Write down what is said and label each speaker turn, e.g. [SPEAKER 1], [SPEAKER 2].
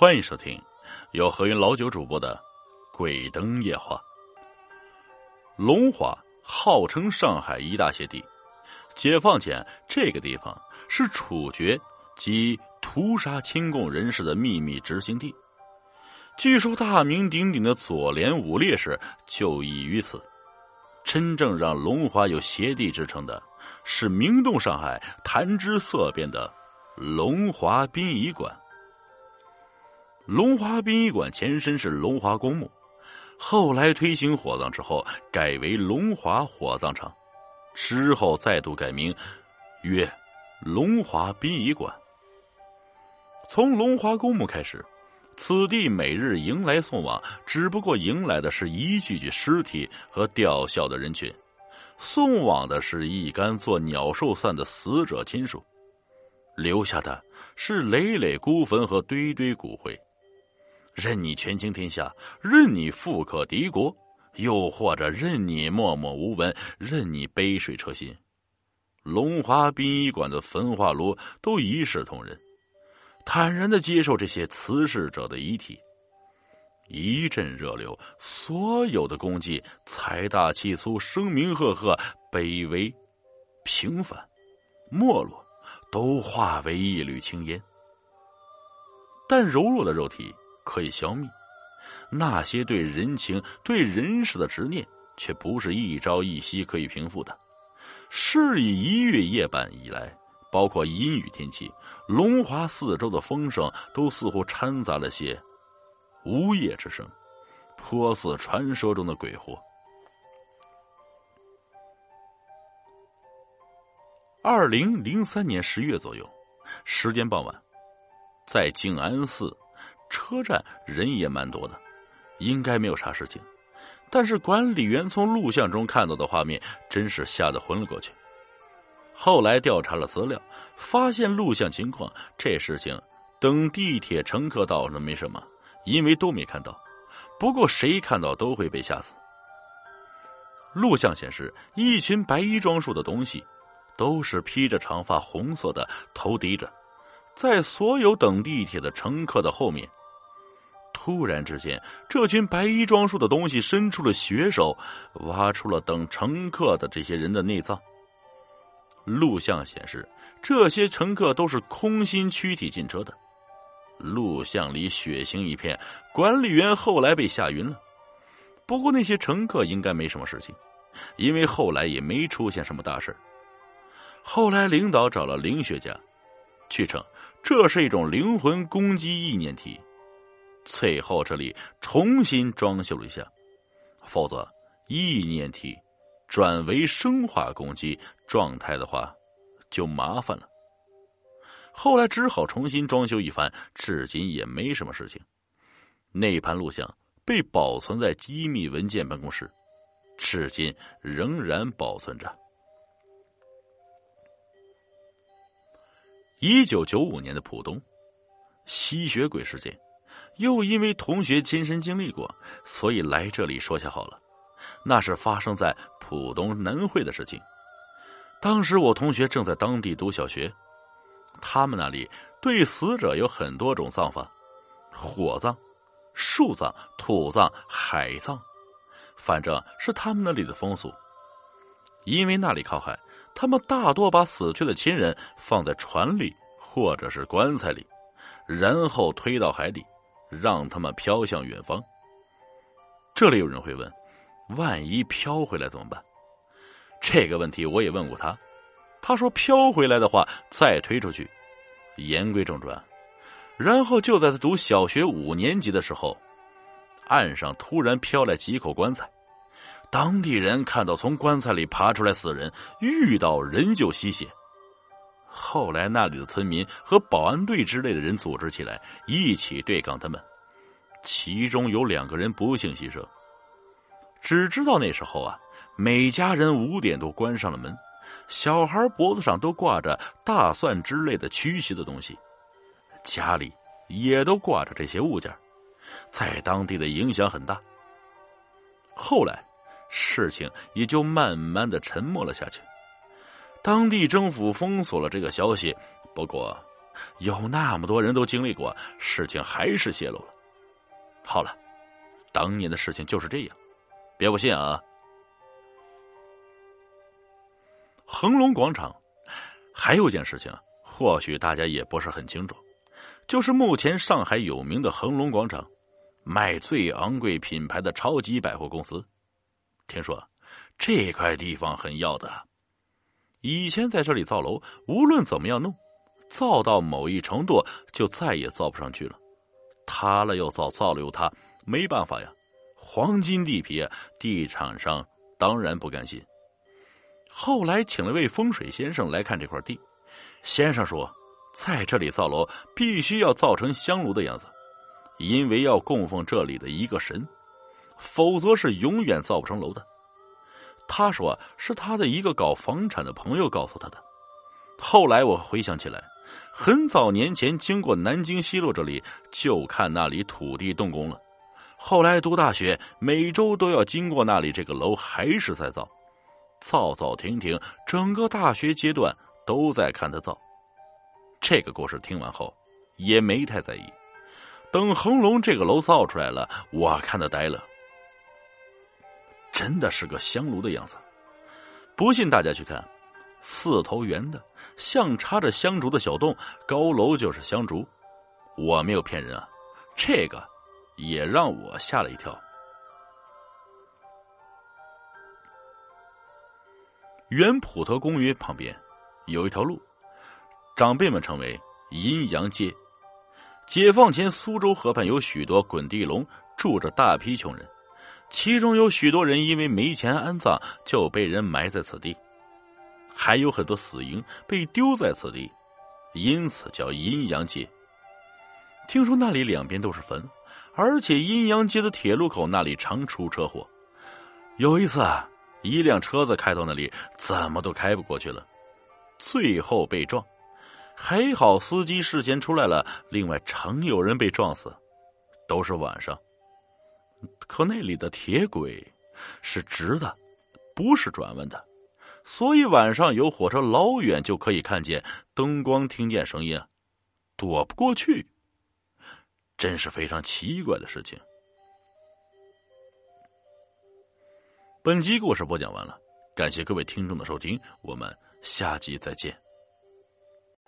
[SPEAKER 1] 欢迎收听由何云老九主播的《鬼灯夜话》。龙华号称上海一大邪地，解放前这个地方是处决及屠杀亲共人士的秘密执行地。据说大名鼎鼎的左联五烈士就义于此。真正让龙华有邪地之称的，是名动上海、谈之色变的龙华殡仪馆。龙华殡仪馆前身是龙华公墓，后来推行火葬之后改为龙华火葬场，之后再度改名曰龙华殡仪馆。从龙华公墓开始，此地每日迎来送往，只不过迎来的是一具具尸体和吊孝的人群，送往的是一干做鸟兽散的死者亲属，留下的是累累孤坟和堆堆骨灰。任你权倾天下，任你富可敌国，又或者任你默默无闻，任你杯水车薪，龙华殡仪馆的焚化炉都一视同仁，坦然的接受这些辞世者的遗体。一阵热流，所有的功绩、财大气粗、声名赫赫、卑微、平凡、没落，都化为一缕青烟。但柔弱的肉体。可以消灭那些对人情、对人事的执念，却不是一朝一夕可以平复的。是以一月夜半以来，包括阴雨天气，龙华四周的风声都似乎掺杂了些呜咽之声，颇似传说中的鬼火。二零零三年十月左右，时间傍晚，在静安寺。车站人也蛮多的，应该没有啥事情。但是管理员从录像中看到的画面，真是吓得昏了过去。后来调查了资料，发现录像情况，这事情等地铁乘客到了没什么，因为都没看到。不过谁看到都会被吓死。录像显示，一群白衣装束的东西，都是披着长发、红色的，头低着，在所有等地铁的乘客的后面。突然之间，这群白衣装束的东西伸出了血手，挖出了等乘客的这些人的内脏。录像显示，这些乘客都是空心躯体进车的。录像里血腥一片，管理员后来被吓晕了。不过那些乘客应该没什么事情，因为后来也没出现什么大事后来领导找了灵学家，据称这是一种灵魂攻击意念体。最后，这里重新装修了一下，否则意念体转为生化攻击状态的话，就麻烦了。后来只好重新装修一番，至今也没什么事情。那盘录像被保存在机密文件办公室，至今仍然保存着。一九九五年的浦东吸血鬼事件。又因为同学亲身经历过，所以来这里说下好了。那是发生在浦东南汇的事情。当时我同学正在当地读小学，他们那里对死者有很多种葬法：火葬、树葬、土葬、海葬，反正是他们那里的风俗。因为那里靠海，他们大多把死去的亲人放在船里或者是棺材里，然后推到海底。让他们飘向远方。这里有人会问：万一飘回来怎么办？这个问题我也问过他，他说飘回来的话再推出去。言归正传，然后就在他读小学五年级的时候，岸上突然飘来几口棺材，当地人看到从棺材里爬出来死人，遇到人就吸血。后来，那里的村民和保安队之类的人组织起来，一起对抗他们。其中有两个人不幸牺牲。只知道那时候啊，每家人五点都关上了门，小孩脖子上都挂着大蒜之类的驱邪的东西，家里也都挂着这些物件，在当地的影响很大。后来，事情也就慢慢的沉默了下去。当地政府封锁了这个消息，不过有那么多人都经历过，事情还是泄露了。好了，当年的事情就是这样，别不信啊。恒隆广场还有件事情，或许大家也不是很清楚，就是目前上海有名的恒隆广场，卖最昂贵品牌的超级百货公司。听说这块地方很要的。以前在这里造楼，无论怎么样弄，造到某一程度就再也造不上去了，塌了又造，造了又塌，没办法呀，黄金地皮啊，地产商当然不甘心。后来请了位风水先生来看这块地，先生说，在这里造楼必须要造成香炉的样子，因为要供奉这里的一个神，否则是永远造不成楼的。他说是他的一个搞房产的朋友告诉他的。后来我回想起来，很早年前经过南京西路这里，就看那里土地动工了。后来读大学，每周都要经过那里，这个楼还是在造，造造停停，整个大学阶段都在看他造。这个故事听完后，也没太在意。等恒隆这个楼造出来了，我看他呆了。真的是个香炉的样子，不信大家去看，四头圆的，像插着香烛的小洞，高楼就是香烛，我没有骗人啊，这个也让我吓了一跳。原普陀公园旁边有一条路，长辈们称为阴阳街。解放前，苏州河畔有许多滚地龙，住着大批穷人。其中有许多人因为没钱安葬，就被人埋在此地；还有很多死婴被丢在此地，因此叫阴阳街。听说那里两边都是坟，而且阴阳街的铁路口那里常出车祸。有一次，啊一辆车子开到那里，怎么都开不过去了，最后被撞。还好司机事先出来了，另外常有人被撞死，都是晚上。可那里的铁轨是直的，不是转弯的，所以晚上有火车老远就可以看见灯光，听见声音，躲不过去，真是非常奇怪的事情。本集故事播讲完了，感谢各位听众的收听，我们下集再见。